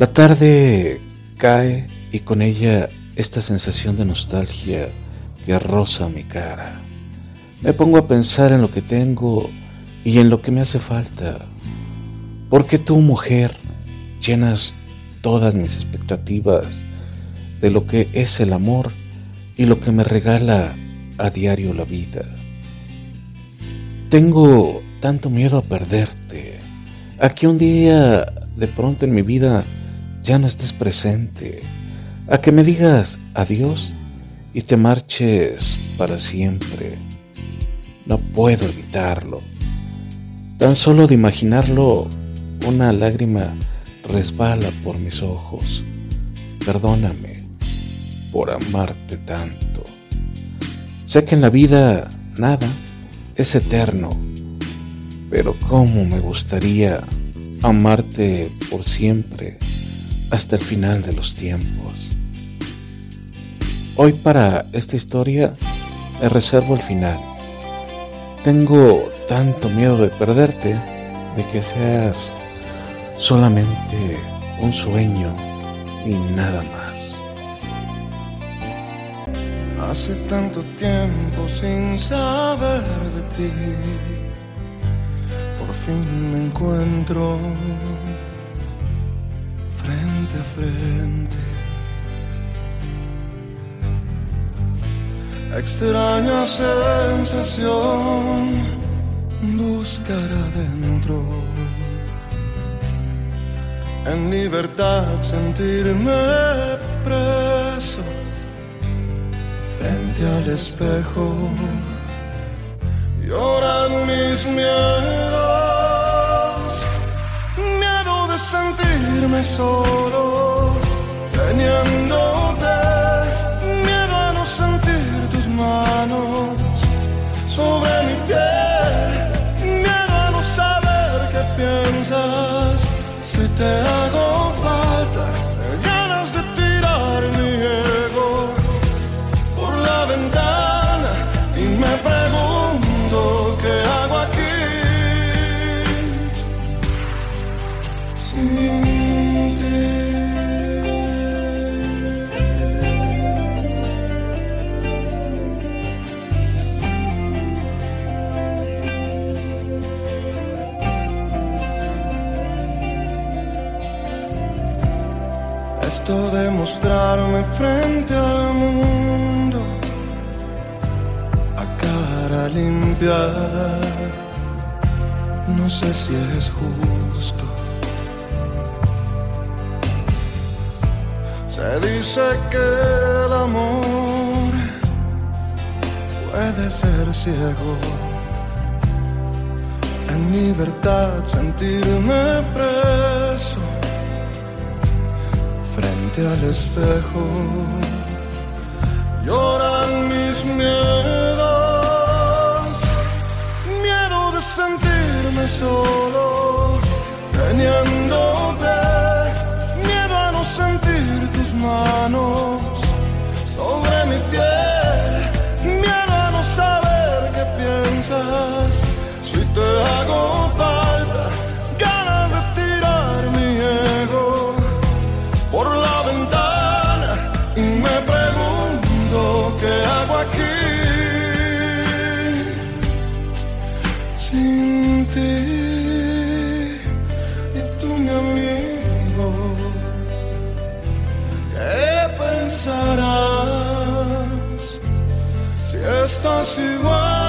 La tarde cae y con ella esta sensación de nostalgia que roza mi cara. Me pongo a pensar en lo que tengo y en lo que me hace falta. Porque tú, mujer, llenas todas mis expectativas de lo que es el amor y lo que me regala a diario la vida. Tengo tanto miedo a perderte, a que un día de pronto en mi vida ya no estés presente, a que me digas adiós y te marches para siempre. No puedo evitarlo. Tan solo de imaginarlo, una lágrima resbala por mis ojos. Perdóname por amarte tanto. Sé que en la vida nada es eterno, pero cómo me gustaría amarte por siempre hasta el final de los tiempos. Hoy para esta historia me reservo el final. Tengo tanto miedo de perderte, de que seas solamente un sueño y nada más. Hace tanto tiempo sin saber de ti, por fin me encuentro frente a frente. Extraña sensación buscar adentro en libertad sentirme preso frente al espejo. Lloran mis miedos, miedo de sentirme solo, De mostrarme frente al mundo a cara limpia, no sé si es justo. Se dice que el amor puede ser ciego. En libertad sentirme preso al espejo. Lloran mis miedos, miedo de sentirme solo, teniéndote, miedo a no sentir tus manos sobre mi piel, miedo a no saber qué piensas. Si te hago. 都是我